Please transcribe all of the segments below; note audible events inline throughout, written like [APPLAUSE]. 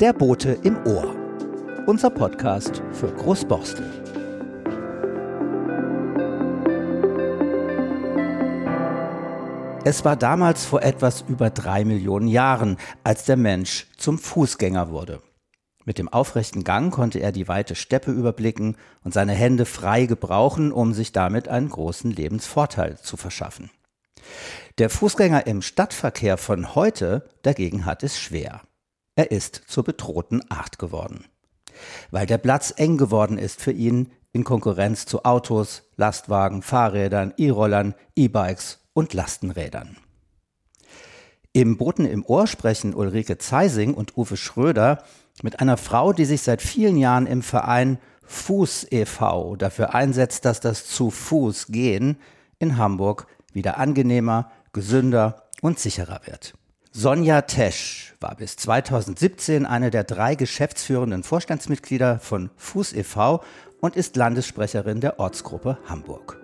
Der Bote im Ohr. Unser Podcast für Großborstel. Es war damals vor etwas über drei Millionen Jahren, als der Mensch zum Fußgänger wurde. Mit dem aufrechten Gang konnte er die weite Steppe überblicken und seine Hände frei gebrauchen, um sich damit einen großen Lebensvorteil zu verschaffen. Der Fußgänger im Stadtverkehr von heute dagegen hat es schwer. Er ist zur bedrohten Art geworden. Weil der Platz eng geworden ist für ihn in Konkurrenz zu Autos, Lastwagen, Fahrrädern, E-Rollern, E-Bikes und Lastenrädern. Im Boten im Ohr sprechen Ulrike Zeising und Uwe Schröder mit einer Frau, die sich seit vielen Jahren im Verein Fuß e.V. dafür einsetzt, dass das zu Fuß gehen in Hamburg wieder angenehmer, gesünder und sicherer wird. Sonja Tesch war bis 2017 eine der drei geschäftsführenden Vorstandsmitglieder von Fuß e.V. und ist Landessprecherin der Ortsgruppe Hamburg.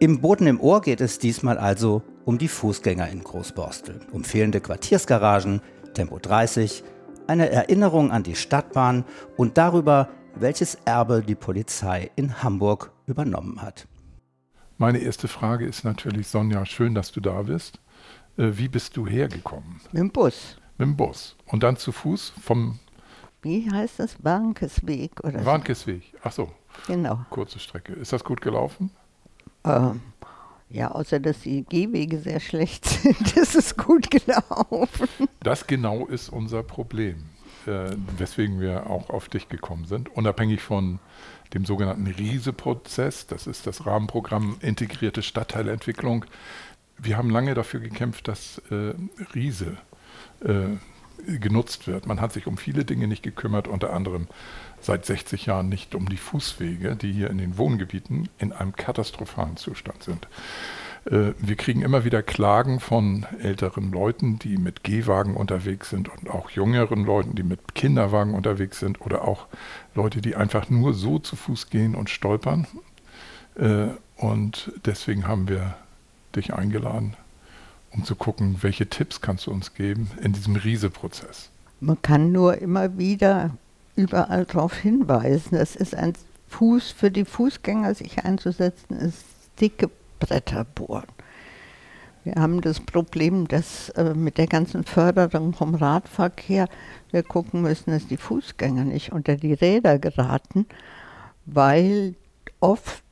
Im Boden im Ohr geht es diesmal also um die Fußgänger in Großborstel, um fehlende Quartiersgaragen, Tempo 30, eine Erinnerung an die Stadtbahn und darüber, welches Erbe die Polizei in Hamburg übernommen hat. Meine erste Frage ist natürlich, Sonja, schön, dass du da bist. Äh, wie bist du hergekommen? Mit dem Bus. Mit dem Bus. Und dann zu Fuß vom. Wie heißt das? Warnkesweg oder Warnkesweg. Ach so. Genau. Kurze Strecke. Ist das gut gelaufen? Ähm, ja, außer dass die Gehwege sehr schlecht sind, [LAUGHS] ist es gut gelaufen. Das genau ist unser Problem, äh, weswegen wir auch auf dich gekommen sind. Unabhängig von dem sogenannten RISE-Prozess, das ist das Rahmenprogramm Integrierte Stadtteilentwicklung. Wir haben lange dafür gekämpft, dass äh, RISE äh, genutzt wird. Man hat sich um viele Dinge nicht gekümmert, unter anderem seit 60 Jahren nicht um die Fußwege, die hier in den Wohngebieten in einem katastrophalen Zustand sind. Äh, wir kriegen immer wieder Klagen von älteren Leuten, die mit Gehwagen unterwegs sind und auch jüngeren Leuten, die mit Kinderwagen unterwegs sind oder auch Leute, die einfach nur so zu Fuß gehen und stolpern. Äh, und deswegen haben wir dich eingeladen, um zu gucken, welche Tipps kannst du uns geben in diesem Riese-Prozess. Man kann nur immer wieder überall darauf hinweisen. Es ist ein Fuß für die Fußgänger, sich einzusetzen, ist dicke Bretter bohren. Wir haben das Problem, dass äh, mit der ganzen Förderung vom Radverkehr wir gucken müssen, dass die Fußgänger nicht unter die Räder geraten, weil oft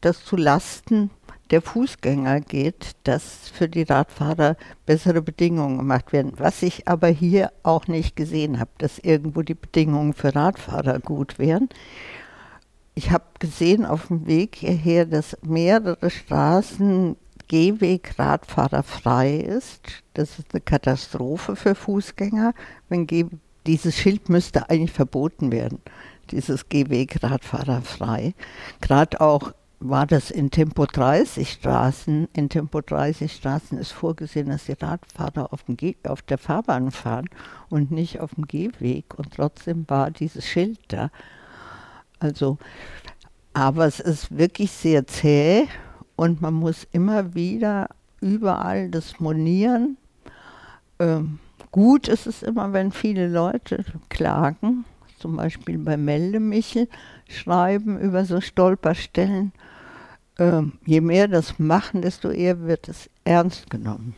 das zu Lasten der Fußgänger geht, dass für die Radfahrer bessere Bedingungen gemacht werden. Was ich aber hier auch nicht gesehen habe, dass irgendwo die Bedingungen für Radfahrer gut wären. Ich habe gesehen auf dem Weg hierher, dass mehrere Straßen Gehweg radfahrerfrei ist. Das ist eine Katastrophe für Fußgänger. Wenn Geh dieses Schild müsste eigentlich verboten werden, dieses Gehweg radfahrerfrei. Gerade auch war das in Tempo 30 Straßen. In Tempo 30 Straßen ist vorgesehen, dass die Radfahrer auf, dem auf der Fahrbahn fahren und nicht auf dem Gehweg. Und trotzdem war dieses Schild da. Also, aber es ist wirklich sehr zäh und man muss immer wieder überall das monieren. Ähm, gut ist es immer, wenn viele Leute klagen, zum Beispiel bei Meldemichel, schreiben über so Stolperstellen. Ähm, je mehr das machen, desto eher wird es ernst genommen.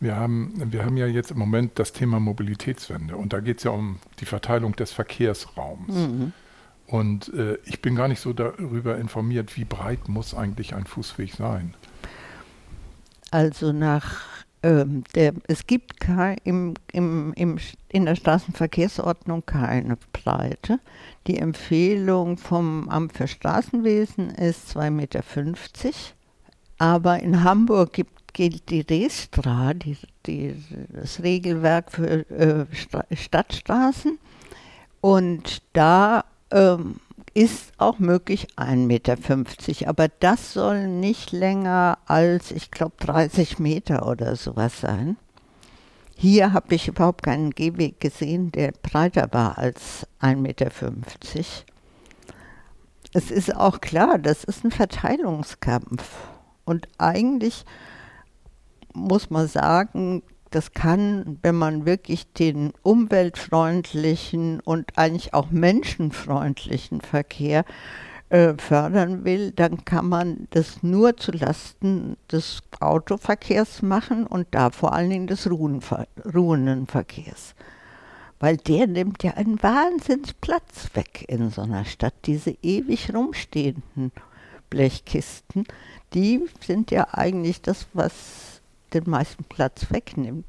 Wir haben, wir haben ja jetzt im Moment das Thema Mobilitätswende und da geht es ja um die Verteilung des Verkehrsraums. Mhm. Und äh, ich bin gar nicht so darüber informiert, wie breit muss eigentlich ein Fußweg sein. Also nach ähm, der, es gibt kein, im, im, im, in der Straßenverkehrsordnung keine Breite. Die Empfehlung vom Amt für Straßenwesen ist 2,50 Meter. Aber in Hamburg gibt, gilt die Restra, die, die, das Regelwerk für äh, Stadtstraßen. Und da ähm, ist auch möglich 1,50 Meter, aber das soll nicht länger als, ich glaube, 30 Meter oder sowas sein. Hier habe ich überhaupt keinen Gehweg gesehen, der breiter war als 1,50 Meter. Es ist auch klar, das ist ein Verteilungskampf. Und eigentlich muss man sagen, das kann, wenn man wirklich den umweltfreundlichen und eigentlich auch menschenfreundlichen Verkehr äh, fördern will, dann kann man das nur zulasten des Autoverkehrs machen und da vor allen Dingen des ruhenden Verkehrs. Weil der nimmt ja einen Wahnsinnsplatz weg in so einer Stadt. Diese ewig rumstehenden Blechkisten, die sind ja eigentlich das, was den meisten Platz wegnimmt.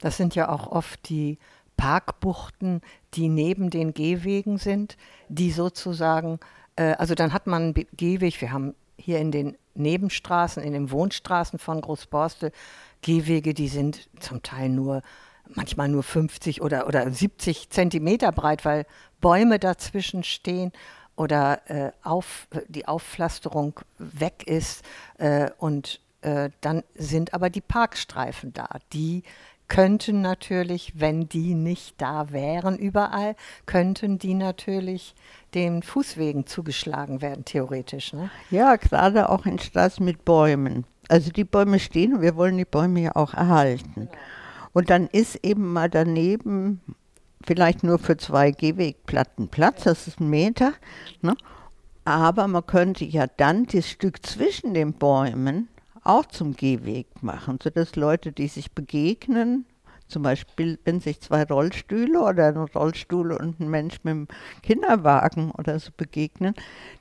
Das sind ja auch oft die Parkbuchten, die neben den Gehwegen sind, die sozusagen, äh, also dann hat man einen Gehweg, wir haben hier in den Nebenstraßen, in den Wohnstraßen von Großborstel Gehwege, die sind zum Teil nur, manchmal nur 50 oder, oder 70 Zentimeter breit, weil Bäume dazwischen stehen oder äh, auf, die Aufpflasterung weg ist äh, und äh, dann sind aber die Parkstreifen da. Die könnten natürlich, wenn die nicht da wären überall, könnten die natürlich den Fußwegen zugeschlagen werden, theoretisch. Ne? Ja, gerade auch in Straßen mit Bäumen. Also die Bäume stehen und wir wollen die Bäume ja auch erhalten. Und dann ist eben mal daneben vielleicht nur für zwei Gehwegplatten Platz, das ist ein Meter. Ne? Aber man könnte ja dann das Stück zwischen den Bäumen auch zum Gehweg machen, sodass Leute, die sich begegnen, zum Beispiel, wenn sich zwei Rollstühle oder ein Rollstuhl und ein Mensch mit einem Kinderwagen oder so begegnen,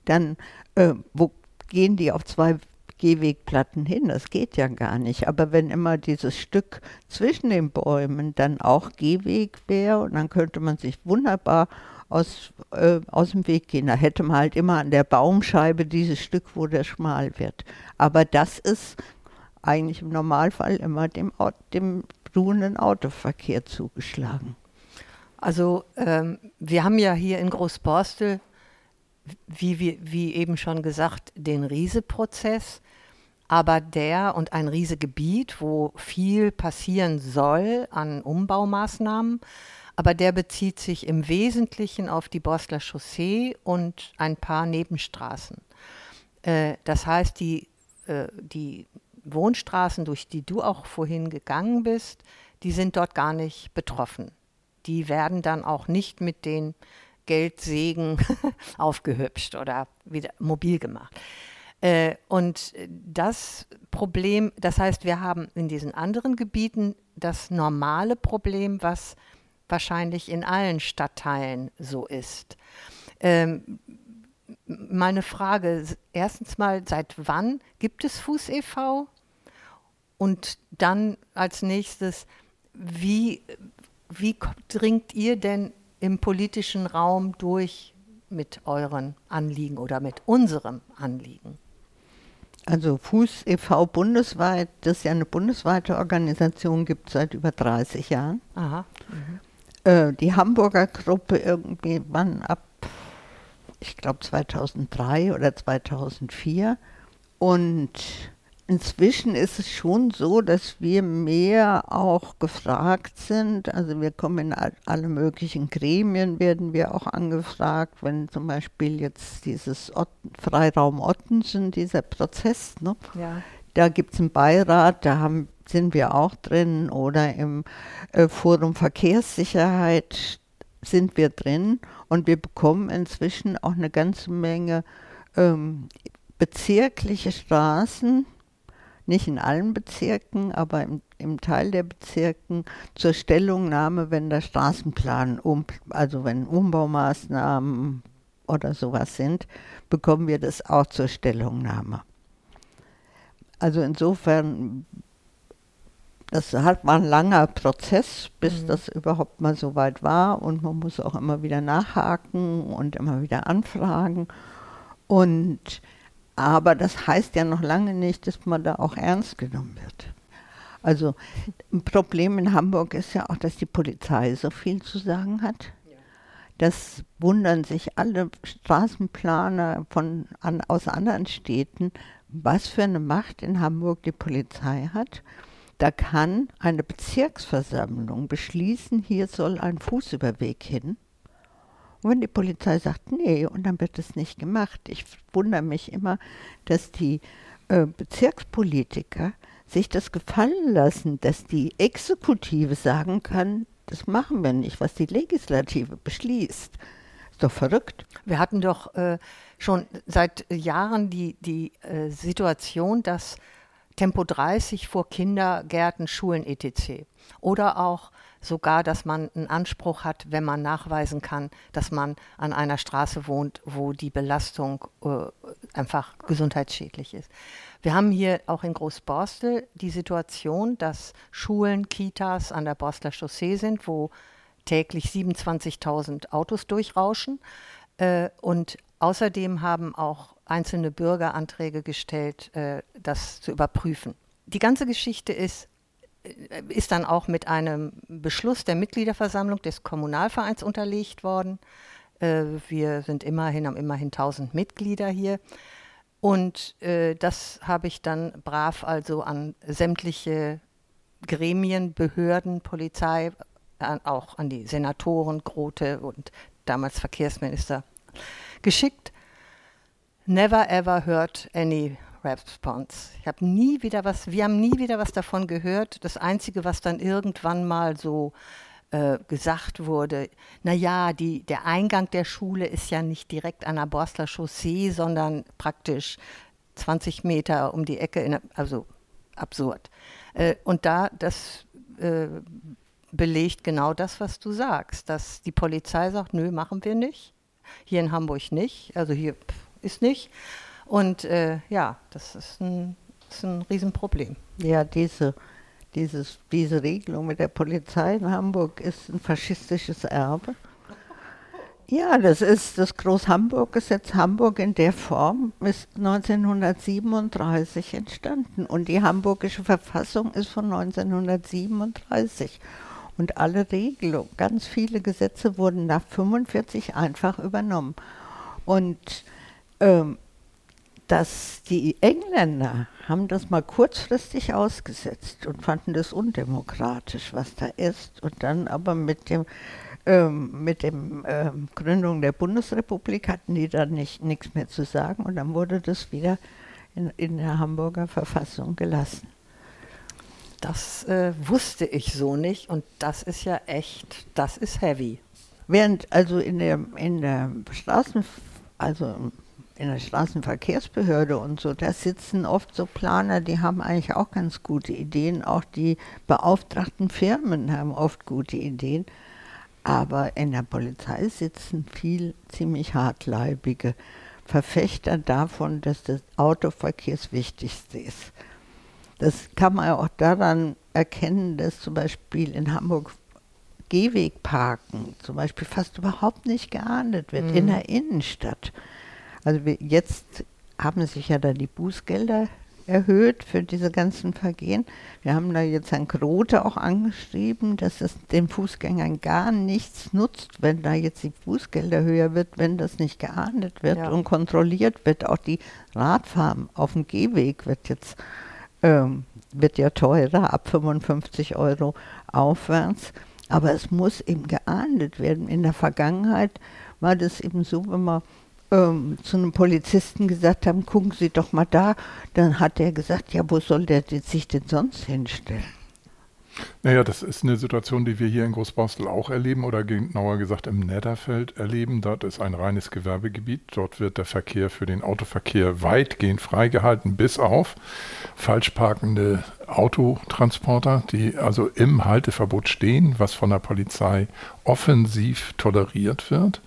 dann äh, wo gehen die auf zwei Gehwegplatten hin? Das geht ja gar nicht. Aber wenn immer dieses Stück zwischen den Bäumen dann auch Gehweg wäre, und dann könnte man sich wunderbar aus, äh, aus dem Weg gehen. Da hätte man halt immer an der Baumscheibe dieses Stück, wo der schmal wird. Aber das ist eigentlich im Normalfall immer dem, dem ruhenden Autoverkehr zugeschlagen. Also ähm, wir haben ja hier in Großborstel, wie, wie, wie eben schon gesagt, den Riese-Prozess, aber der und ein Riesegebiet, wo viel passieren soll an Umbaumaßnahmen, aber der bezieht sich im Wesentlichen auf die Borstler Chaussee und ein paar Nebenstraßen. Äh, das heißt, die, äh, die Wohnstraßen, durch die du auch vorhin gegangen bist, die sind dort gar nicht betroffen. Die werden dann auch nicht mit den Geldsägen [LAUGHS] aufgehübscht oder wieder mobil gemacht. Äh, und das Problem, das heißt, wir haben in diesen anderen Gebieten das normale Problem, was wahrscheinlich in allen Stadtteilen so ist. Ähm, meine Frage, erstens mal, seit wann gibt es Fuß e.V.? Und dann als nächstes, wie, wie dringt ihr denn im politischen Raum durch mit euren Anliegen oder mit unserem Anliegen? Also Fuß e.V. bundesweit, das ist ja eine bundesweite Organisation, gibt es seit über 30 Jahren. Aha. Mhm. Äh, die Hamburger Gruppe irgendwie, wann ab, ich glaube 2003 oder 2004. Und Inzwischen ist es schon so, dass wir mehr auch gefragt sind. Also wir kommen in alle möglichen Gremien, werden wir auch angefragt, wenn zum Beispiel jetzt dieses Ott Freiraum Ottensen, dieser Prozess, ne? ja. da gibt es einen Beirat, da haben, sind wir auch drin oder im äh, Forum Verkehrssicherheit sind wir drin und wir bekommen inzwischen auch eine ganze Menge ähm, bezirkliche Straßen, nicht in allen Bezirken, aber im, im Teil der Bezirken zur Stellungnahme, wenn der Straßenplan, um, also wenn Umbaumaßnahmen oder sowas sind, bekommen wir das auch zur Stellungnahme. Also insofern, das hat, war ein langer Prozess, bis mhm. das überhaupt mal so weit war und man muss auch immer wieder nachhaken und immer wieder anfragen. Und aber das heißt ja noch lange nicht, dass man da auch ernst genommen wird. Also ein Problem in Hamburg ist ja auch, dass die Polizei so viel zu sagen hat. Das wundern sich alle Straßenplaner von, an, aus anderen Städten, was für eine Macht in Hamburg die Polizei hat. Da kann eine Bezirksversammlung beschließen, hier soll ein Fußüberweg hin. Und wenn die Polizei sagt, nee, und dann wird es nicht gemacht. Ich wundere mich immer, dass die äh, Bezirkspolitiker sich das gefallen lassen, dass die Exekutive sagen kann, das machen wir nicht, was die Legislative beschließt. Ist doch verrückt. Wir hatten doch äh, schon seit Jahren die, die äh, Situation, dass Tempo 30 vor Kindergärten, Schulen etc. Oder auch sogar, dass man einen Anspruch hat, wenn man nachweisen kann, dass man an einer Straße wohnt, wo die Belastung äh, einfach gesundheitsschädlich ist. Wir haben hier auch in Großborstel die Situation, dass Schulen, Kitas an der Borstler Chaussee sind, wo täglich 27.000 Autos durchrauschen. Äh, und außerdem haben auch einzelne Bürger Anträge gestellt, äh, das zu überprüfen. Die ganze Geschichte ist, äh, ist dann auch mit einem Beschluss der Mitgliederversammlung des Kommunalvereins unterlegt worden. Äh, wir sind immerhin, haben immerhin 1000 Mitglieder hier. Und das habe ich dann brav also an sämtliche Gremien, Behörden, Polizei, auch an die Senatoren Grote und damals Verkehrsminister geschickt. Never ever heard any response. Ich habe nie wieder was, wir haben nie wieder was davon gehört. Das Einzige, was dann irgendwann mal so äh, gesagt wurde, naja, der Eingang der Schule ist ja nicht direkt an der Borstler Chaussee, sondern praktisch 20 Meter um die Ecke, in, also absurd. Äh, und da, das äh, belegt genau das, was du sagst, dass die Polizei sagt, nö, machen wir nicht. Hier in Hamburg nicht, also hier ist nicht. Und äh, ja, das ist ein, ist ein Riesenproblem. Ja, diese, dieses, diese Regelung mit der Polizei in Hamburg ist ein faschistisches Erbe. Ja, das ist das Groß-Hamburg-Gesetz. Hamburg in der Form ist 1937 entstanden und die hamburgische Verfassung ist von 1937. Und alle Regelungen, ganz viele Gesetze wurden nach 1945 einfach übernommen. Und ähm, dass die Engländer haben das mal kurzfristig ausgesetzt und fanden das undemokratisch, was da ist. Und dann aber mit dem ähm, mit dem ähm, Gründung der Bundesrepublik hatten die dann nicht nichts mehr zu sagen und dann wurde das wieder in, in der Hamburger Verfassung gelassen. Das äh, wusste ich so nicht und das ist ja echt, das ist heavy. Während also in der, in der Straßen, also in der Straßenverkehrsbehörde und so, da sitzen oft so Planer, die haben eigentlich auch ganz gute Ideen. Auch die beauftragten Firmen haben oft gute Ideen. Aber in der Polizei sitzen viel ziemlich hartleibige Verfechter davon, dass das Autoverkehr das Wichtigste ist. Das kann man auch daran erkennen, dass zum Beispiel in Hamburg Gehwegparken zum Beispiel fast überhaupt nicht geahndet wird, mhm. in der Innenstadt. Also wir, jetzt haben sich ja da die Bußgelder erhöht für diese ganzen Vergehen. Wir haben da jetzt Herrn Grote auch angeschrieben, dass es den Fußgängern gar nichts nutzt, wenn da jetzt die Bußgelder höher wird, wenn das nicht geahndet wird ja. und kontrolliert wird. Auch die Radfahren auf dem Gehweg wird jetzt ähm, wird ja teurer, ab 55 Euro aufwärts. Aber es muss eben geahndet werden. In der Vergangenheit war das eben so, wenn man ähm, zu einem Polizisten gesagt haben, gucken Sie doch mal da, dann hat er gesagt, ja, wo soll der sich denn sonst hinstellen? Naja, das ist eine Situation, die wir hier in Großborstel auch erleben oder genauer gesagt im Netterfeld erleben. Dort ist ein reines Gewerbegebiet. Dort wird der Verkehr für den Autoverkehr weitgehend freigehalten, bis auf falsch parkende Autotransporter, die also im Halteverbot stehen, was von der Polizei offensiv toleriert wird.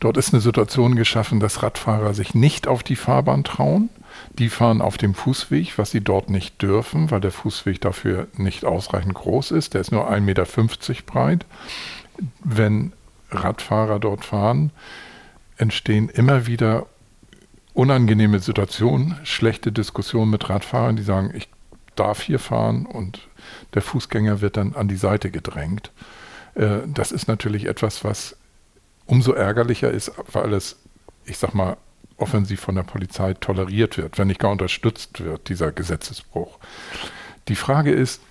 Dort ist eine Situation geschaffen, dass Radfahrer sich nicht auf die Fahrbahn trauen die fahren auf dem Fußweg, was sie dort nicht dürfen, weil der Fußweg dafür nicht ausreichend groß ist. Der ist nur 1,50 Meter breit. Wenn Radfahrer dort fahren, entstehen immer wieder unangenehme Situationen, schlechte Diskussionen mit Radfahrern, die sagen, ich darf hier fahren und der Fußgänger wird dann an die Seite gedrängt. Äh, das ist natürlich etwas, was umso ärgerlicher ist, weil es, ich sag mal, offensiv von der Polizei toleriert wird, wenn nicht gar unterstützt wird, dieser Gesetzesbruch. Die Frage ist,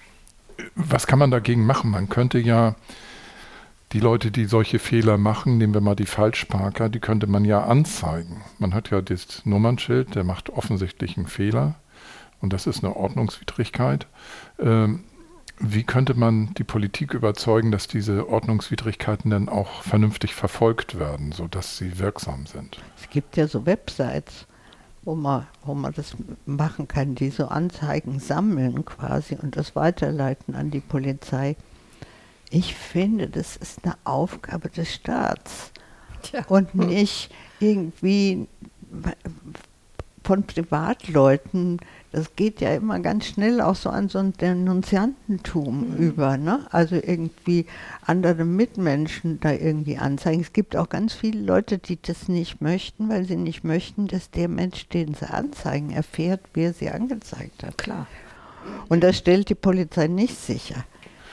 was kann man dagegen machen? Man könnte ja die Leute, die solche Fehler machen, nehmen wir mal die Falschparker, die könnte man ja anzeigen. Man hat ja das Nummernschild, der macht offensichtlich einen Fehler und das ist eine Ordnungswidrigkeit. Ähm, wie könnte man die Politik überzeugen, dass diese Ordnungswidrigkeiten dann auch vernünftig verfolgt werden, sodass sie wirksam sind? Es gibt ja so Websites, wo man, wo man das machen kann, die so Anzeigen sammeln quasi und das weiterleiten an die Polizei. Ich finde, das ist eine Aufgabe des Staats ja. und nicht irgendwie von Privatleuten das geht ja immer ganz schnell auch so an so ein Denunziantentum mhm. über, ne? Also irgendwie andere Mitmenschen da irgendwie anzeigen. Es gibt auch ganz viele Leute, die das nicht möchten, weil sie nicht möchten, dass der Mensch, den sie anzeigen, erfährt, wer sie angezeigt hat. Klar. Und das stellt die Polizei nicht sicher.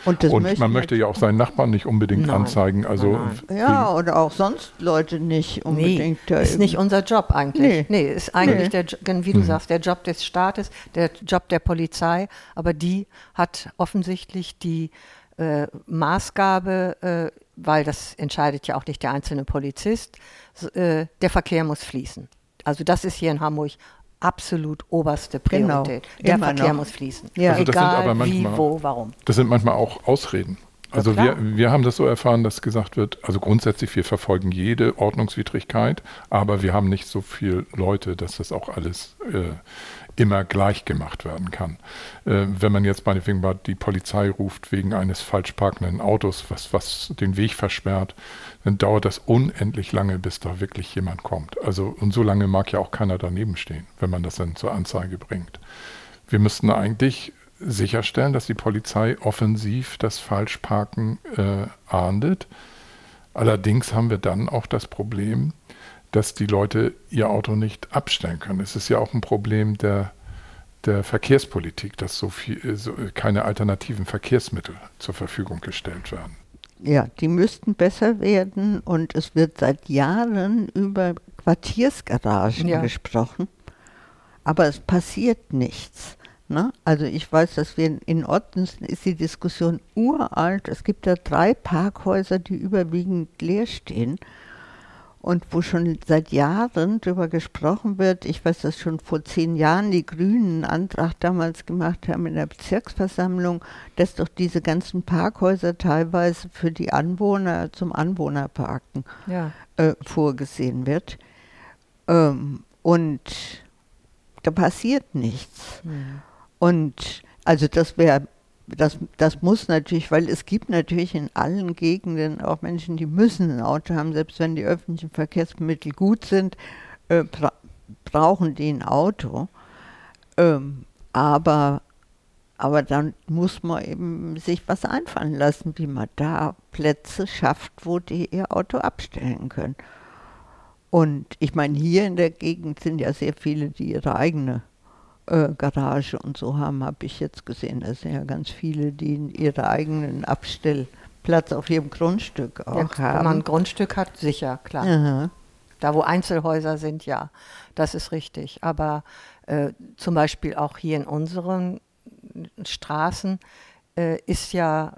Und, und man möchte ja auch seinen Nachbarn nicht unbedingt nein, anzeigen. Also nein, nein. Ja, oder auch sonst Leute nicht unbedingt. Nee, ist nicht unser Job eigentlich. Nee, nee ist eigentlich, nee. der, wie du hm. sagst, der Job des Staates, der Job der Polizei. Aber die hat offensichtlich die äh, Maßgabe, äh, weil das entscheidet ja auch nicht der einzelne Polizist, äh, der Verkehr muss fließen. Also das ist hier in Hamburg absolut oberste genau. Priorität. Genau, der Verkehr noch. muss fließen. Ja. Also Egal manchmal, wie, wo, warum. Das sind manchmal auch Ausreden. Also ja, wir, wir haben das so erfahren, dass gesagt wird, also grundsätzlich wir verfolgen jede Ordnungswidrigkeit, aber wir haben nicht so viele Leute, dass das auch alles äh, immer gleich gemacht werden kann. Äh, wenn man jetzt meinetwegen mal die Polizei ruft wegen eines falsch parkenden Autos, was, was den Weg versperrt, dann dauert das unendlich lange, bis da wirklich jemand kommt. Also, und so lange mag ja auch keiner daneben stehen, wenn man das dann zur Anzeige bringt. Wir müssten eigentlich sicherstellen, dass die Polizei offensiv das Falschparken äh, ahndet. Allerdings haben wir dann auch das Problem, dass die Leute ihr Auto nicht abstellen können. Es ist ja auch ein Problem der, der Verkehrspolitik, dass so viel, so, keine alternativen Verkehrsmittel zur Verfügung gestellt werden. Ja, die müssten besser werden und es wird seit Jahren über Quartiersgaragen ja. gesprochen, aber es passiert nichts. Ne? Also ich weiß, dass wir in Ottensen ist die Diskussion uralt. Es gibt da drei Parkhäuser, die überwiegend leer stehen und wo schon seit Jahren darüber gesprochen wird. Ich weiß, dass schon vor zehn Jahren die Grünen einen Antrag damals gemacht haben in der Bezirksversammlung, dass doch diese ganzen Parkhäuser teilweise für die Anwohner zum Anwohnerparken ja. äh, vorgesehen wird. Ähm, und da passiert nichts. Mhm. Und also das wäre das, das muss natürlich, weil es gibt natürlich in allen Gegenden auch Menschen, die müssen ein Auto haben, selbst wenn die öffentlichen Verkehrsmittel gut sind, äh, bra brauchen die ein Auto. Ähm, aber, aber dann muss man eben sich was einfallen lassen, wie man da Plätze schafft, wo die ihr Auto abstellen können. Und ich meine, hier in der Gegend sind ja sehr viele, die ihre eigene äh, Garage und so haben, habe ich jetzt gesehen. Da sind ja ganz viele, die ihren eigenen Abstellplatz auf ihrem Grundstück auch ja, haben. Wenn man ein Grundstück hat, sicher, klar. Aha. Da, wo Einzelhäuser sind, ja, das ist richtig. Aber äh, zum Beispiel auch hier in unseren Straßen äh, ist ja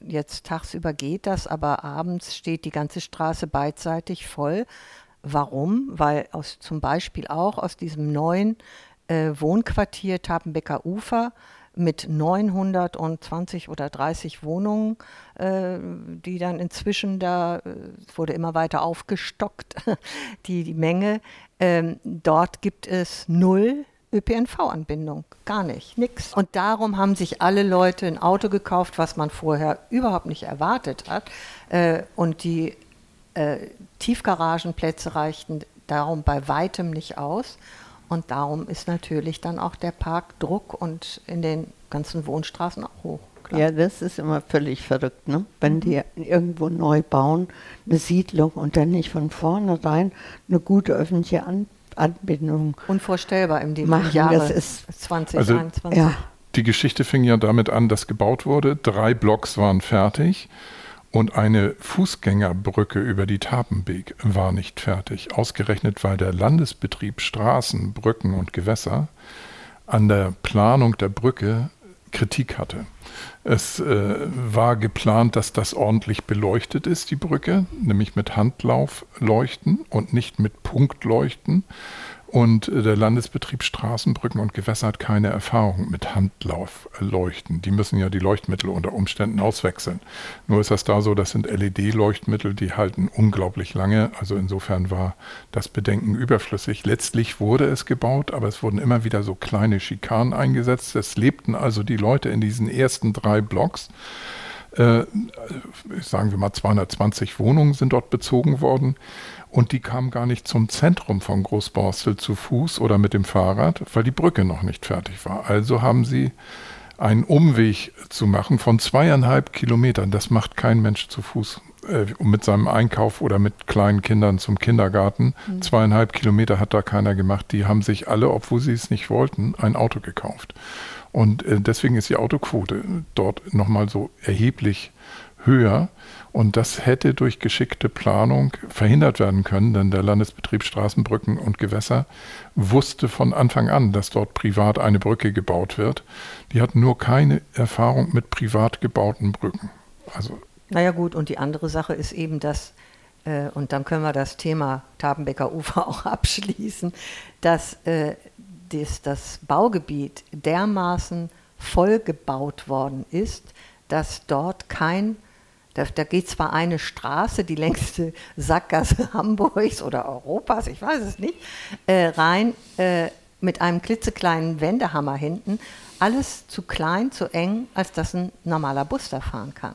jetzt tagsüber geht das, aber abends steht die ganze Straße beidseitig voll. Warum? Weil aus, zum Beispiel auch aus diesem neuen äh, Wohnquartier Tapenbecker Ufer mit 920 oder 30 Wohnungen, äh, die dann inzwischen da, äh, wurde immer weiter aufgestockt, [LAUGHS] die, die Menge. Ähm, dort gibt es null ÖPNV-Anbindung, gar nicht, nix. Und darum haben sich alle Leute ein Auto gekauft, was man vorher überhaupt nicht erwartet hat. Äh, und die äh, Tiefgaragenplätze reichten darum bei weitem nicht aus. Und darum ist natürlich dann auch der Parkdruck und in den ganzen Wohnstraßen auch hoch. Klar. Ja, das ist immer völlig verrückt, ne? wenn mhm. die irgendwo neu bauen, eine Siedlung und dann nicht von vornherein eine gute öffentliche An Anbindung. Unvorstellbar im Jahre das ist 2021. Also, ja. Die Geschichte fing ja damit an, dass gebaut wurde. Drei Blocks waren fertig. Und eine Fußgängerbrücke über die Tapenbeek war nicht fertig, ausgerechnet weil der Landesbetrieb Straßen, Brücken und Gewässer an der Planung der Brücke Kritik hatte. Es äh, war geplant, dass das ordentlich beleuchtet ist, die Brücke, nämlich mit Handlaufleuchten und nicht mit Punktleuchten. Und äh, der Landesbetrieb Straßenbrücken und Gewässer hat keine Erfahrung mit Handlaufleuchten. Die müssen ja die Leuchtmittel unter Umständen auswechseln. Nur ist das da so, das sind LED-Leuchtmittel, die halten unglaublich lange. Also insofern war das Bedenken überflüssig. Letztlich wurde es gebaut, aber es wurden immer wieder so kleine Schikanen eingesetzt. Es lebten also die Leute in diesen ersten drei Blocks äh, sagen wir mal 220 Wohnungen sind dort bezogen worden und die kamen gar nicht zum Zentrum von Großborstel zu Fuß oder mit dem Fahrrad, weil die Brücke noch nicht fertig war. Also haben sie einen Umweg zu machen von zweieinhalb Kilometern. Das macht kein Mensch zu Fuß äh, mit seinem Einkauf oder mit kleinen Kindern zum Kindergarten. Mhm. Zweieinhalb Kilometer hat da keiner gemacht. Die haben sich alle, obwohl sie es nicht wollten, ein Auto gekauft. Und äh, deswegen ist die Autoquote dort nochmal so erheblich höher. Und das hätte durch geschickte Planung verhindert werden können, denn der Landesbetrieb Straßenbrücken und Gewässer wusste von Anfang an, dass dort privat eine Brücke gebaut wird. Die hatten nur keine Erfahrung mit privat gebauten Brücken. Also naja gut, und die andere Sache ist eben, dass, äh, und dann können wir das Thema Tabenbecker Ufer auch [LAUGHS] abschließen, dass äh, das, das Baugebiet dermaßen vollgebaut worden ist, dass dort kein, da, da geht zwar eine Straße, die längste Sackgasse [LAUGHS] Hamburgs oder Europas, ich weiß es nicht, äh, rein äh, mit einem klitzekleinen Wendehammer hinten, alles zu klein, zu eng, als dass ein normaler Bus da fahren kann.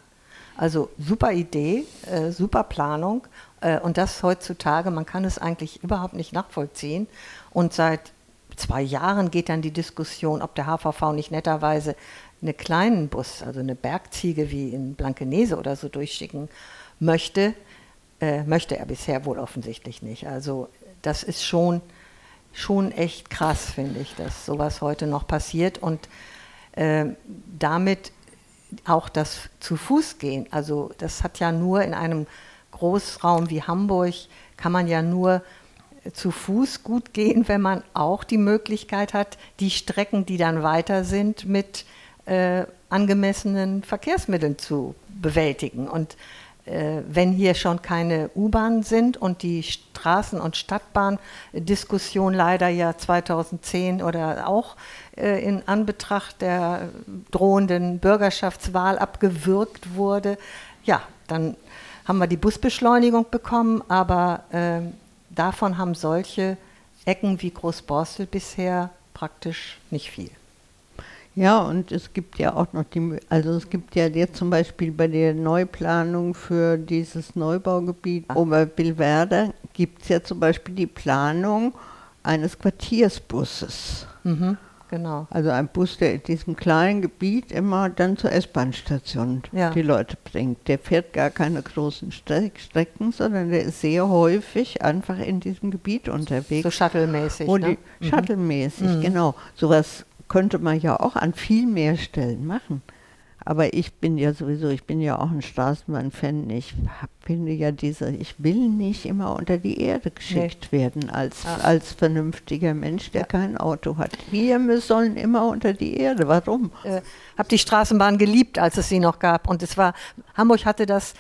Also super Idee, äh, super Planung äh, und das heutzutage, man kann es eigentlich überhaupt nicht nachvollziehen. Und seit zwei Jahren geht dann die Diskussion, ob der HVV nicht netterweise einen kleinen Bus, also eine Bergziege wie in Blankenese oder so durchschicken möchte. Äh, möchte er bisher wohl offensichtlich nicht. Also das ist schon, schon echt krass, finde ich, dass sowas heute noch passiert und äh, damit auch das zu Fuß gehen. Also das hat ja nur in einem Großraum wie Hamburg, kann man ja nur zu Fuß gut gehen, wenn man auch die Möglichkeit hat, die Strecken, die dann weiter sind, mit äh, angemessenen Verkehrsmitteln zu bewältigen. Und äh, wenn hier schon keine U-Bahnen sind und die Straßen- und Stadtbahn-Diskussion leider ja 2010 oder auch äh, in Anbetracht der drohenden Bürgerschaftswahl abgewürgt wurde, ja, dann haben wir die Busbeschleunigung bekommen, aber äh, davon haben solche Ecken wie Großborstel bisher praktisch nicht viel. Ja, und es gibt ja auch noch die, also es gibt ja jetzt zum Beispiel bei der Neuplanung für dieses Neubaugebiet ah. Oberbillwerder gibt es ja zum Beispiel die Planung eines Quartiersbusses. Mhm. Genau. Also ein Bus, der in diesem kleinen Gebiet immer dann zur S-Bahn-Station ja. die Leute bringt. Der fährt gar keine großen Strecken, sondern der ist sehr häufig einfach in diesem Gebiet unterwegs. So shuttle-mäßig. Ne? Mhm. Shuttle-mäßig, mhm. genau. Sowas könnte man ja auch an viel mehr Stellen machen. Aber ich bin ja sowieso, ich bin ja auch ein Straßenbahn-Fan. Ich finde ja diese, ich will nicht immer unter die Erde geschickt nee. werden als, als vernünftiger Mensch, der ja. kein Auto hat. Wir sollen immer unter die Erde. Warum? Äh, habe die Straßenbahn geliebt, als es sie noch gab. Und es war, Hamburg hatte das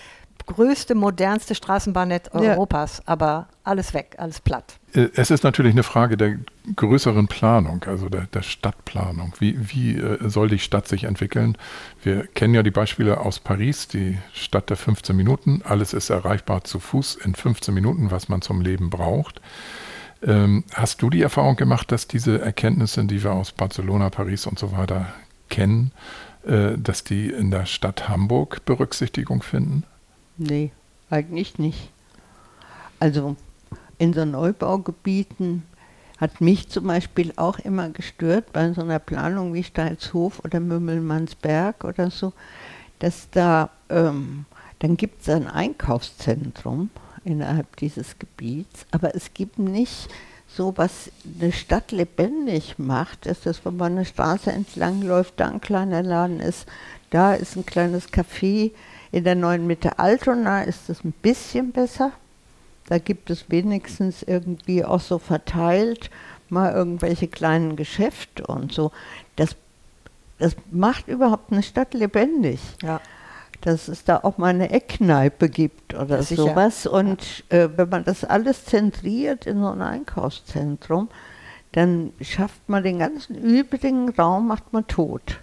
größte, modernste Straßenbahnnetz Europas, aber alles weg, alles platt. Äh, es ist natürlich eine Frage der größeren Planung, also der, der Stadtplanung. Wie, wie äh, soll die Stadt sich entwickeln? Wir kennen ja die Beispiele aus Paris, die Stadt der 15 Minuten. Alles ist erreichbar zu Fuß in 15 Minuten, was man zum Leben braucht. Ähm, hast du die Erfahrung gemacht, dass diese Erkenntnisse, die wir aus Barcelona, Paris und so weiter kennen, äh, dass die in der Stadt Hamburg Berücksichtigung finden? Nee, eigentlich nicht. Also in so Neubaugebieten hat mich zum Beispiel auch immer gestört bei so einer Planung wie Steilshof oder Mümmelmannsberg oder so, dass da, ähm, dann gibt es ein Einkaufszentrum innerhalb dieses Gebiets, aber es gibt nicht so, was eine Stadt lebendig macht, ist das, wenn man eine Straße entlang läuft, da ein kleiner Laden ist, da ist ein kleines Café, in der neuen Mitte Altona ist es ein bisschen besser. Da gibt es wenigstens irgendwie auch so verteilt mal irgendwelche kleinen Geschäfte und so. Das, das macht überhaupt eine Stadt lebendig. Ja. Dass es da auch mal eine Eckkneipe gibt oder ja, sowas. Und äh, wenn man das alles zentriert in so ein Einkaufszentrum, dann schafft man den ganzen übrigen Raum, macht man tot.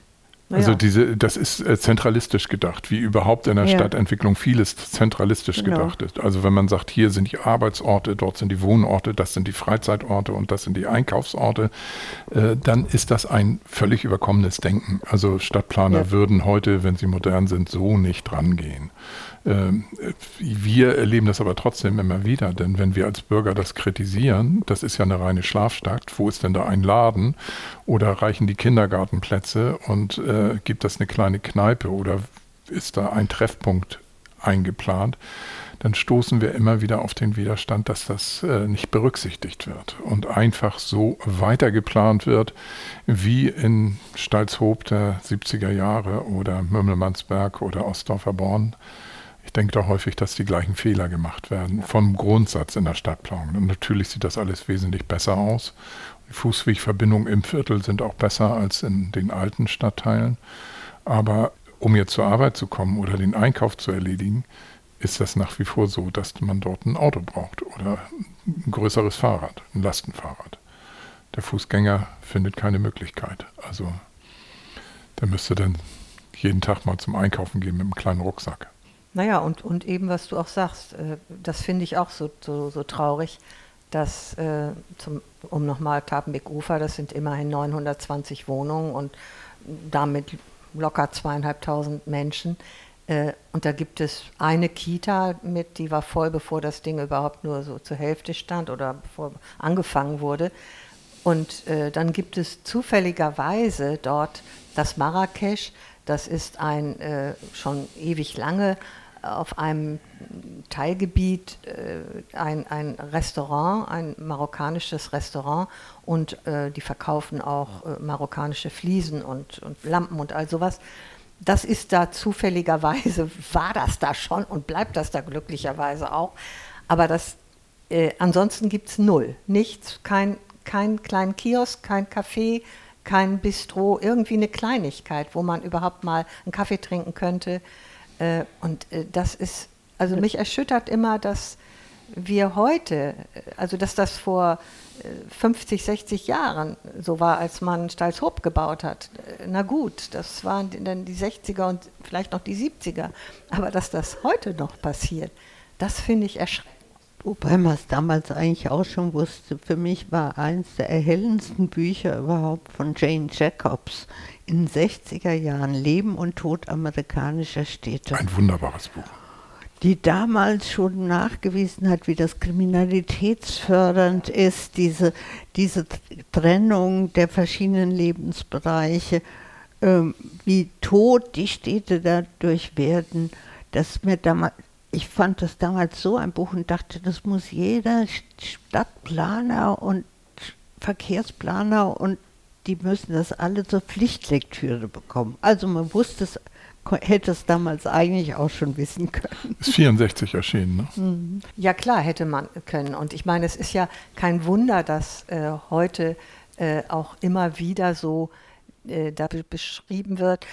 Also diese, das ist äh, zentralistisch gedacht, wie überhaupt in der ja. Stadtentwicklung vieles zentralistisch genau. gedacht ist. Also wenn man sagt, hier sind die Arbeitsorte, dort sind die Wohnorte, das sind die Freizeitorte und das sind die Einkaufsorte, äh, dann ist das ein völlig überkommenes Denken. Also Stadtplaner ja. würden heute, wenn sie modern sind, so nicht drangehen. Ähm, wir erleben das aber trotzdem immer wieder, denn wenn wir als Bürger das kritisieren, das ist ja eine reine Schlafstadt, wo ist denn da ein Laden oder reichen die Kindergartenplätze und äh, gibt das eine kleine Kneipe oder ist da ein Treffpunkt eingeplant, dann stoßen wir immer wieder auf den Widerstand, dass das äh, nicht berücksichtigt wird und einfach so weiter geplant wird wie in Stalzhoop der 70er Jahre oder Mümmelmannsberg oder Ostdorfer Born. Ich denke da häufig, dass die gleichen Fehler gemacht werden vom Grundsatz in der Stadtplanung. Und natürlich sieht das alles wesentlich besser aus. Die Fußwegverbindungen im Viertel sind auch besser als in den alten Stadtteilen. Aber um jetzt zur Arbeit zu kommen oder den Einkauf zu erledigen, ist das nach wie vor so, dass man dort ein Auto braucht oder ein größeres Fahrrad, ein Lastenfahrrad. Der Fußgänger findet keine Möglichkeit. Also der müsste dann jeden Tag mal zum Einkaufen gehen mit einem kleinen Rucksack. Naja, und, und eben, was du auch sagst, äh, das finde ich auch so, so, so traurig, dass, äh, zum, um nochmal Tapenbeck-Ufer, das sind immerhin 920 Wohnungen und damit locker zweieinhalbtausend Menschen. Äh, und da gibt es eine Kita mit, die war voll, bevor das Ding überhaupt nur so zur Hälfte stand oder bevor angefangen wurde. Und äh, dann gibt es zufälligerweise dort das Marrakesch. Das ist ein äh, schon ewig lange auf einem Teilgebiet äh, ein, ein Restaurant, ein marokkanisches Restaurant und äh, die verkaufen auch äh, marokkanische Fliesen und, und Lampen und all sowas. Das ist da zufälligerweise, [LAUGHS] war das da schon und bleibt das da glücklicherweise auch. Aber das, äh, ansonsten gibt es null. Nichts, kein, kein kleinen Kiosk, kein Café, kein Bistro, irgendwie eine Kleinigkeit, wo man überhaupt mal einen Kaffee trinken könnte. Äh, und äh, das ist, also mich erschüttert immer, dass wir heute, äh, also dass das vor 50, 60 Jahren so war, als man Stalzhoop gebaut hat. Na gut, das waren dann die 60er und vielleicht noch die 70er. Aber dass das heute noch passiert, das finde ich erschreckend. Wobei man es damals eigentlich auch schon wusste. Für mich war eines der erhellendsten Bücher überhaupt von Jane Jacobs in den 60er Jahren Leben und Tod amerikanischer Städte. Ein wunderbares Buch. Die damals schon nachgewiesen hat, wie das kriminalitätsfördernd ist, diese, diese Trennung der verschiedenen Lebensbereiche, ähm, wie tot die Städte dadurch werden. Das mir damals, ich fand das damals so ein Buch und dachte, das muss jeder Stadtplaner und Verkehrsplaner und die müssen das alle zur Pflichtlektüre bekommen. Also man wusste es, hätte es damals eigentlich auch schon wissen können. Ist 64 erschienen, ne? Mhm. Ja klar, hätte man können. Und ich meine, es ist ja kein Wunder, dass äh, heute äh, auch immer wieder so äh, da beschrieben wird.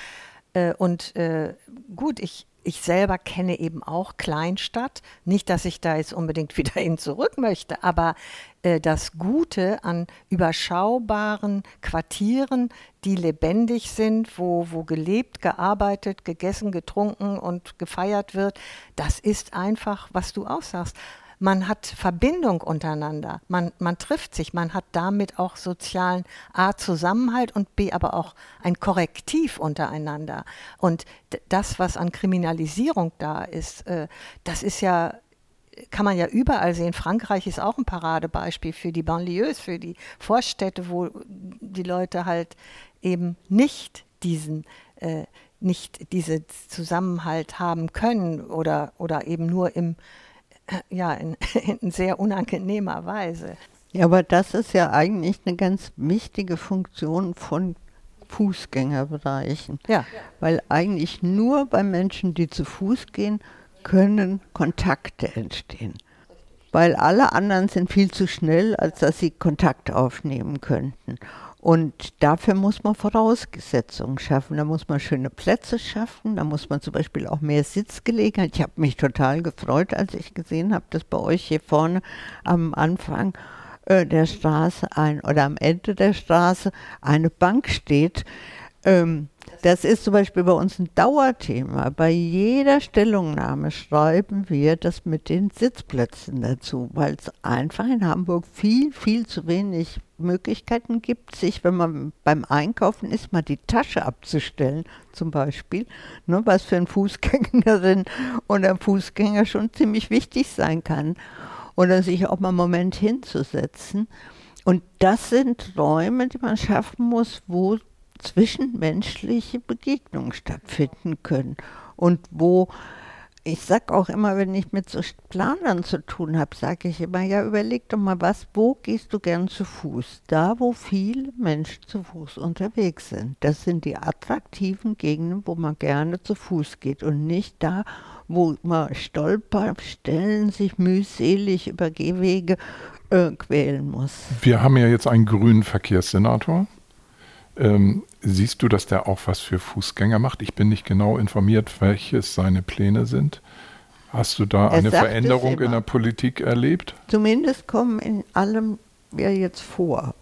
Äh, und äh, gut, ich, ich selber kenne eben auch Kleinstadt. Nicht, dass ich da jetzt unbedingt [LAUGHS] wieder hin zurück möchte, aber äh, das Gute an überschaubaren Quartieren, die lebendig sind, wo, wo gelebt, gearbeitet, gegessen, getrunken und gefeiert wird, das ist einfach, was du aussagst man hat Verbindung untereinander, man, man trifft sich, man hat damit auch sozialen A Zusammenhalt und B aber auch ein Korrektiv untereinander. Und das, was an Kriminalisierung da ist, äh, das ist ja kann man ja überall sehen. Frankreich ist auch ein Paradebeispiel für die Banlieues, für die Vorstädte, wo die Leute halt eben nicht diesen äh, nicht diesen Zusammenhalt haben können oder, oder eben nur im ja, in, [LAUGHS] in sehr unangenehmer Weise. Ja, aber das ist ja eigentlich eine ganz wichtige Funktion von Fußgängerbereichen. Ja. Weil eigentlich nur bei Menschen, die zu Fuß gehen, können Kontakte entstehen. Weil alle anderen sind viel zu schnell, als dass sie Kontakt aufnehmen könnten. Und dafür muss man Voraussetzungen schaffen. Da muss man schöne Plätze schaffen. Da muss man zum Beispiel auch mehr Sitzgelegenheit. Ich habe mich total gefreut, als ich gesehen habe, dass bei euch hier vorne am Anfang äh, der Straße ein oder am Ende der Straße eine Bank steht. Ähm, das ist zum Beispiel bei uns ein Dauerthema. Bei jeder Stellungnahme schreiben wir das mit den Sitzplätzen dazu, weil es einfach in Hamburg viel, viel zu wenig Möglichkeiten gibt, sich, wenn man beim Einkaufen ist, mal die Tasche abzustellen, zum Beispiel, ne, was für eine Fußgängerin oder Fußgänger schon ziemlich wichtig sein kann. Oder sich auch mal einen Moment hinzusetzen. Und das sind Räume, die man schaffen muss, wo zwischenmenschliche Begegnungen stattfinden können und wo ich sage auch immer, wenn ich mit so Planern zu tun habe, sage ich immer, ja, überleg doch mal was, wo gehst du gern zu Fuß? Da, wo viele Menschen zu Fuß unterwegs sind. Das sind die attraktiven Gegenden, wo man gerne zu Fuß geht und nicht da, wo man Stolperstellen sich mühselig über Gehwege äh, quälen muss. Wir haben ja jetzt einen grünen Verkehrssenator. Ähm, siehst du, dass der auch was für Fußgänger macht? Ich bin nicht genau informiert, welches seine Pläne sind. Hast du da Er eine Veränderung in der Politik erlebt? Zumindest kommen in allem wir jetzt vor.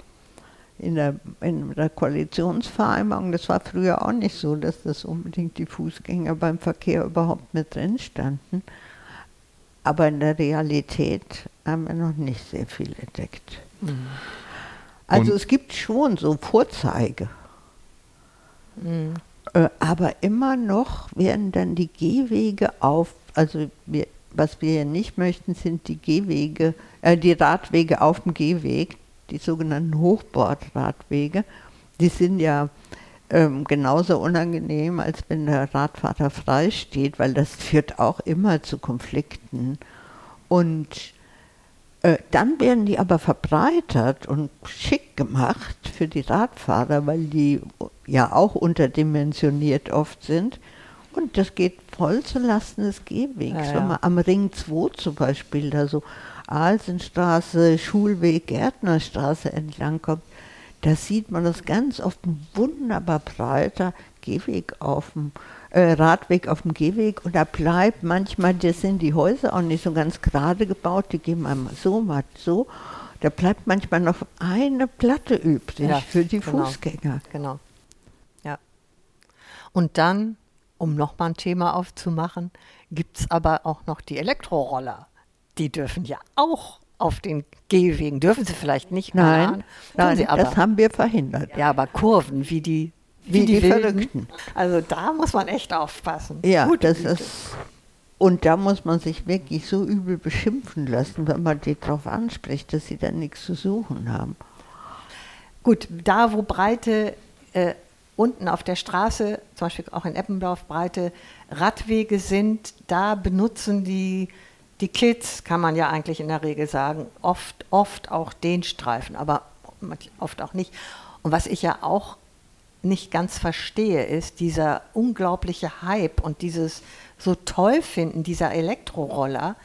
In der, in der Koalitionsvereinbarung, das war früher auch nicht so, dass das unbedingt die Fußgänger beim Verkehr überhaupt mit drin standen. Aber in der Realität haben wir noch nicht sehr viel entdeckt. Also Und- es gibt schon so Vorzeige. Mhm. Aber immer noch werden dann die Gehwege auf, also wir, was wir ja nicht möchten, sind die Gehwege, äh, die Radwege auf dem Gehweg, die sogenannten Hochbordradwege. Die sind ja ähm, genauso unangenehm, als wenn der Radfahrer frei steht, weil das führt auch immer zu Konflikten. Und äh, dann werden die aber verbreitert und schick gemacht für die Radfahrer, weil die ja auch unterdimensioniert oft sind. Und das geht voll zulasten des Gehwegs. Ja. Wenn man am Ring 2 zum Beispiel da so Alsenstraße, Schulweg, Gärtnerstraße entlang kommt, da sieht man das ganz oft ein wunderbar breiter Gehweg auf dem äh, Radweg auf dem Gehweg und da bleibt manchmal, das sind die Häuser auch nicht so ganz gerade gebaut, die gehen einmal so, mal so. Da bleibt manchmal noch eine Platte übrig Ja, für die genau. Fußgänger. Genau. Und dann, um nochmal ein Thema aufzumachen, gibt es aber auch noch die Elektroroller. Die dürfen ja auch auf den Gehwegen. Dürfen sie vielleicht nicht? Nein, Ahnung. Nein, aber. das haben wir verhindert. ja, aber Kurven, wie die, Wie die Wilden. Verrückten. Also da muss man echt aufpassen. Ja, Gute das Güte. ist. Und da muss man sich wirklich so übel beschimpfen lassen, wenn man die darauf anspricht, dass sie da nichts zu suchen haben. Gut, da wo breite, äh, unten auf der Straße, zum Beispiel auch in Eppendorf, breite Radwege sind, da benutzen die, die Kids, kann man ja eigentlich in der Regel sagen, oft, oft auch den Streifen, aber oft auch nicht. Und was ich ja auch nicht ganz verstehe, ist dieser unglaubliche Hype und dieses so toll finden dieser Elektroroller.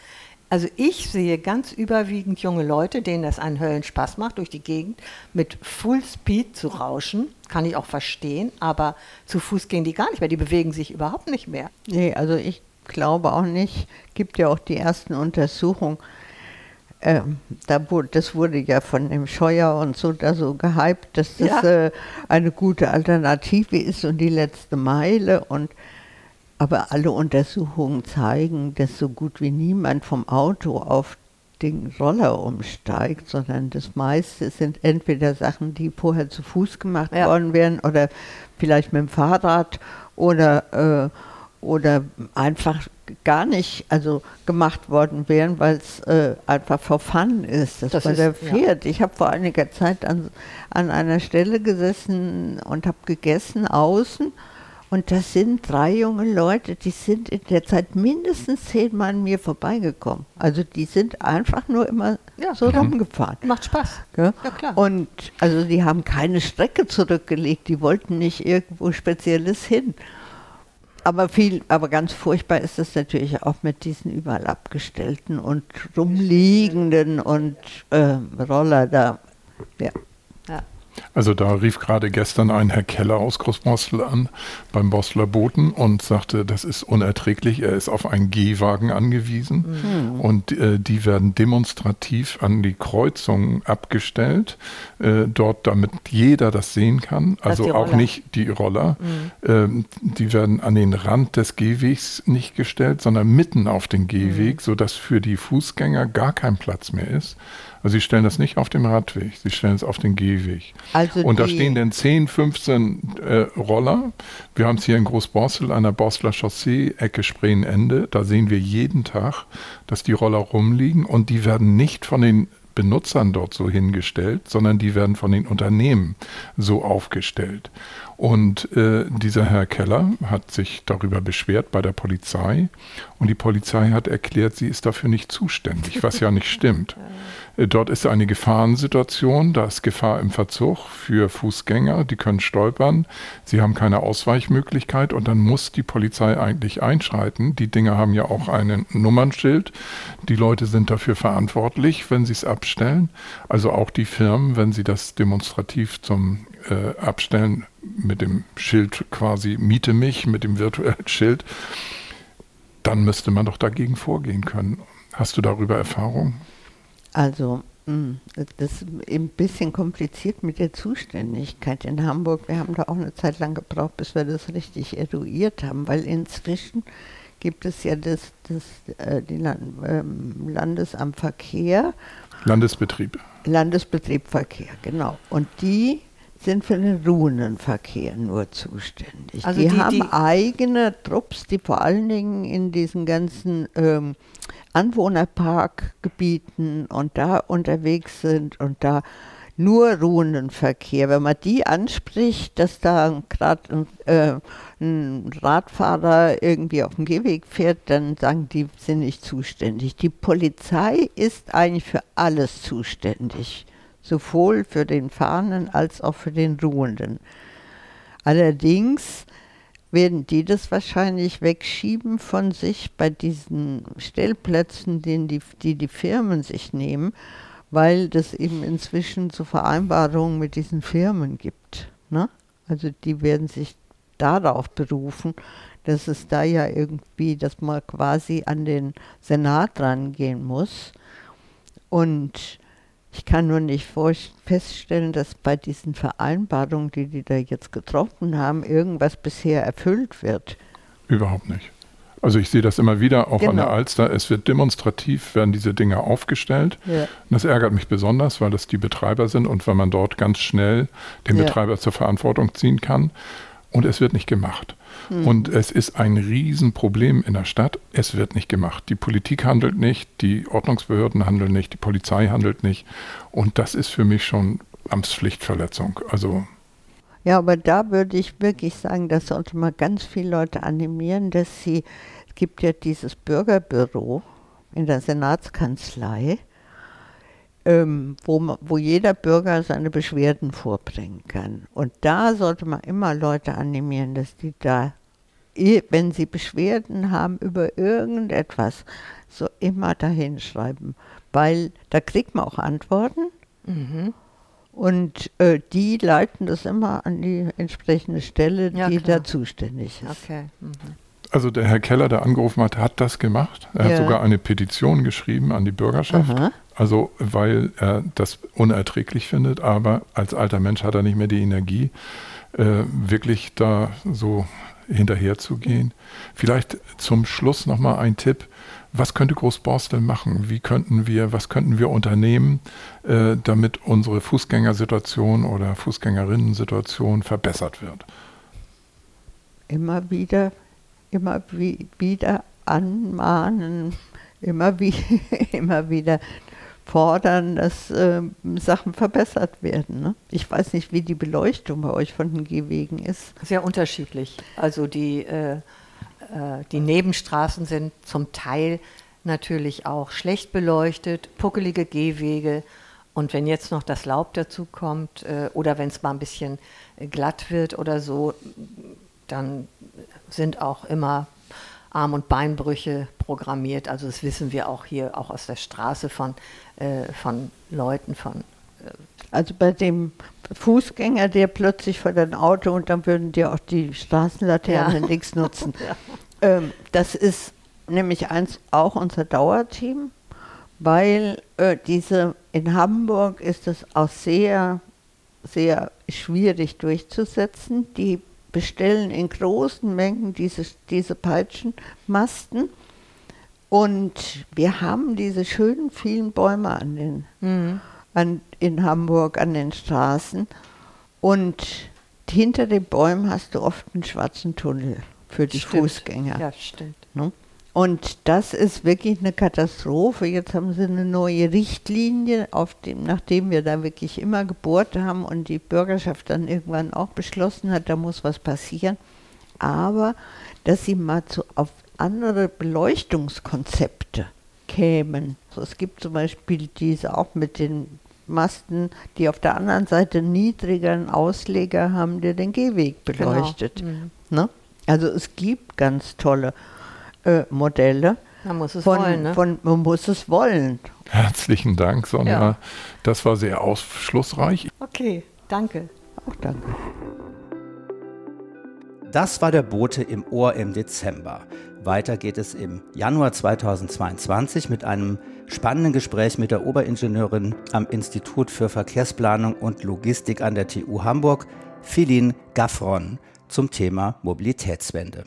Also ich sehe ganz überwiegend junge Leute, denen das einen Höllenspaß macht, durch die Gegend mit Full Speed zu rauschen. Kann ich auch verstehen, aber zu Fuß gehen die gar nicht mehr. Die bewegen sich überhaupt nicht mehr. Nee, also ich glaube auch nicht. Gibt ja auch die ersten Untersuchungen. Ähm, da wurde, das wurde ja von dem Scheuer und so da so gehypt, dass das Ja. äh, eine gute Alternative ist und die letzte Meile. Und, aber alle Untersuchungen zeigen, dass so gut wie niemand vom Auto auf den Roller umsteigt, sondern das meiste sind entweder Sachen, die vorher zu Fuß gemacht Ja. worden wären oder vielleicht mit dem Fahrrad oder, äh, oder einfach gar nicht also gemacht worden wären, weil es äh, einfach for fun ist. Das, Das war ist- der ja. Pferd. Ich habe vor einiger Zeit an, an einer Stelle gesessen und habe gegessen außen. Und das sind drei junge Leute, die sind in der Zeit mindestens zehnmal an mir vorbeigekommen. Also die sind einfach nur immer Ja. so Mhm. rumgefahren. Macht Spaß. Gell? Ja, klar. Und also die haben keine Strecke zurückgelegt, die wollten nicht irgendwo Spezielles hin. Aber viel, aber ganz furchtbar ist es natürlich auch mit diesen überall abgestellten und rumliegenden und ähm, Roller da. Ja. Also da rief gerade gestern ein Herr Keller aus Großborstel an beim Bostler Boten und sagte, das ist unerträglich. Er ist auf einen Gehwagen angewiesen mhm. und äh, die werden demonstrativ an die Kreuzungen abgestellt, äh, dort damit jeder das sehen kann. Also auch nicht die Roller. Mhm. Ähm, die werden an den Rand des Gehwegs nicht gestellt, sondern mitten auf den Gehweg, mhm. sodass für die Fußgänger gar kein Platz mehr ist. Also sie stellen das nicht auf dem Radweg, sie stellen es auf den Gehweg. Also und da stehen dann 10, 15 äh, Roller. Wir haben es hier in Großborstel an der Borstler Chaussee, Ecke Spreenende. Da sehen wir jeden Tag, dass die Roller rumliegen und die werden nicht von den Benutzern dort so hingestellt, sondern die werden von den Unternehmen so aufgestellt. Und äh, dieser Herr Keller hat sich darüber beschwert bei der Polizei und die Polizei hat erklärt, sie ist dafür nicht zuständig, was ja nicht stimmt. [LAUGHS] Dort ist eine Gefahrensituation, da ist Gefahr im Verzug für Fußgänger, die können stolpern, sie haben keine Ausweichmöglichkeit und dann muss die Polizei eigentlich einschreiten. Die Dinge haben ja auch ein Nummernschild, die Leute sind dafür verantwortlich, wenn sie es abstellen, also auch die Firmen, wenn sie das demonstrativ zum äh, Abstellen mit dem Schild quasi Miete mich, mit dem virtuellen [LAUGHS] Schild, dann müsste man doch dagegen vorgehen können. Hast du darüber Erfahrung? Also, hm, das ist ein bisschen kompliziert mit der Zuständigkeit in Hamburg. Wir haben da auch eine Zeit lang gebraucht, bis wir das richtig eruiert haben, weil inzwischen gibt es ja das, das äh, die Land, ähm, Landesamt Verkehr. Landesbetrieb. Landesbetrieb Verkehr, genau. Und die sind für den Runenverkehr nur zuständig. Also die, die haben die eigene Trupps, die vor allen Dingen in diesen ganzen ähm, Anwohnerparkgebieten und da unterwegs sind und da nur Runenverkehr. Wenn man die anspricht, dass da gerade äh, ein Radfahrer irgendwie auf dem Gehweg fährt, dann sagen die, sind nicht zuständig. Die Polizei ist eigentlich für alles zuständig, sowohl für den Fahrenden als auch für den Ruhenden. Allerdings werden die das wahrscheinlich wegschieben von sich bei diesen Stellplätzen, die, die die Firmen sich nehmen, weil das eben inzwischen so Vereinbarungen mit diesen Firmen gibt. Ne? Also die werden sich darauf berufen, dass es da ja irgendwie, dass man quasi an den Senat rangehen muss. Und ich kann nur nicht feststellen, dass bei diesen Vereinbarungen, die die da jetzt getroffen haben, irgendwas bisher erfüllt wird. Überhaupt nicht. Also ich sehe das immer wieder, auch genau. an der genau. Alster. Es wird demonstrativ, werden diese Dinge aufgestellt. Ja. Und das ärgert mich besonders, weil das die Betreiber sind und weil man dort ganz schnell den ja. Betreiber zur Verantwortung ziehen kann. Und es wird nicht gemacht. Mhm. Und es ist ein Riesenproblem in der Stadt. Es wird nicht gemacht. Die Politik handelt nicht, die Ordnungsbehörden handeln nicht, die Polizei handelt nicht. Und das ist für mich schon Amtspflichtverletzung. Also ja, aber da würde ich wirklich sagen, das sollte man ganz viele Leute animieren, dass sie, es gibt ja dieses Bürgerbüro in der Senatskanzlei, ähm, wo, wo jeder Bürger seine Beschwerden vorbringen kann. Und da sollte man immer Leute animieren, dass die da, wenn sie Beschwerden haben über irgendetwas, so immer dahin schreiben. Weil da kriegt man auch Antworten. Mhm. Und äh, die leiten das immer an die entsprechende Stelle, ja, die klar. da zuständig ist. Okay. Mhm. Also der Herr Keller, der angerufen hat, hat das gemacht. Er ja. hat sogar eine Petition geschrieben an die Bürgerschaft. Aha. Also weil er das unerträglich findet, aber als alter Mensch hat er nicht mehr die Energie, äh, wirklich da so hinterher zu gehen. Vielleicht zum Schluss nochmal ein Tipp. Was könnte Großborstel machen? Wie könnten wir, was könnten wir unternehmen, äh, damit unsere Fußgängersituation oder Fußgängerinnen-Situation verbessert wird? Immer wieder, immer wie, wieder anmahnen, immer, wie, [LAUGHS] immer wieder fordern, dass äh, Sachen verbessert werden. Ne? Ich weiß nicht, wie die Beleuchtung bei euch von den Gehwegen ist. Sehr unterschiedlich. Also die, äh, äh, die Nebenstraßen sind zum Teil natürlich auch schlecht beleuchtet, puckelige Gehwege. Und wenn jetzt noch das Laub dazu kommt äh, oder wenn es mal ein bisschen glatt wird oder so, dann sind auch immer Arm- und Beinbrüche programmiert. Also das wissen wir auch hier, auch aus der Straße von, äh, von Leuten, von Also bei dem Fußgänger, der plötzlich vor dein Auto und dann würden dir auch die Straßenlaternen Ja. [LAUGHS] nichts nutzen. ähm, das ist nämlich eins auch unser Dauerteam, weil äh, diese in Hamburg ist es auch sehr, sehr schwierig durchzusetzen. Die bestellen in großen Mengen diese, diese Peitschenmasten. Und wir haben diese schönen vielen Bäume an den Mhm. an, in Hamburg an den Straßen. Und hinter den Bäumen hast du oft einen schwarzen Tunnel für die Stimmt. Fußgänger. Ja, stimmt. Ne? Und das ist wirklich eine Katastrophe. Jetzt haben sie eine neue Richtlinie, auf dem, nachdem wir da wirklich immer gebohrt haben und die Bürgerschaft dann irgendwann auch beschlossen hat, da muss was passieren. Aber dass sie mal zu, auf andere Beleuchtungskonzepte kämen. So, es gibt zum Beispiel diese auch mit den Masten, die auf der anderen Seite einen niedrigeren Ausleger haben, der den Gehweg beleuchtet. Genau. Ne? Also es gibt ganz tolle äh, Modelle. Man muss es Von, wollen, ne? von, man muss es wollen. Herzlichen Dank, Sonja. Ja. Das war sehr aufschlussreich. okay, danke. Auch danke. Das war der Bote im Ohr im Dezember. Weiter geht es im Januar 2022 mit einem spannenden Gespräch mit der Oberingenieurin am Institut für Verkehrsplanung und Logistik an der TU Hamburg, Philin Gaffron, zum Thema Mobilitätswende.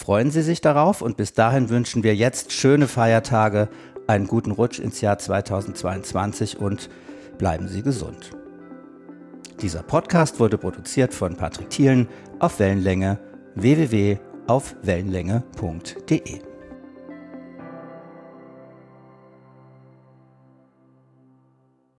Freuen Sie sich darauf und bis dahin wünschen wir jetzt schöne Feiertage, einen guten Rutsch ins Jahr 2022 und bleiben Sie gesund. Dieser Podcast wurde produziert von Patrick Thielen auf Wellenlänge www.aufwellenlänge.de.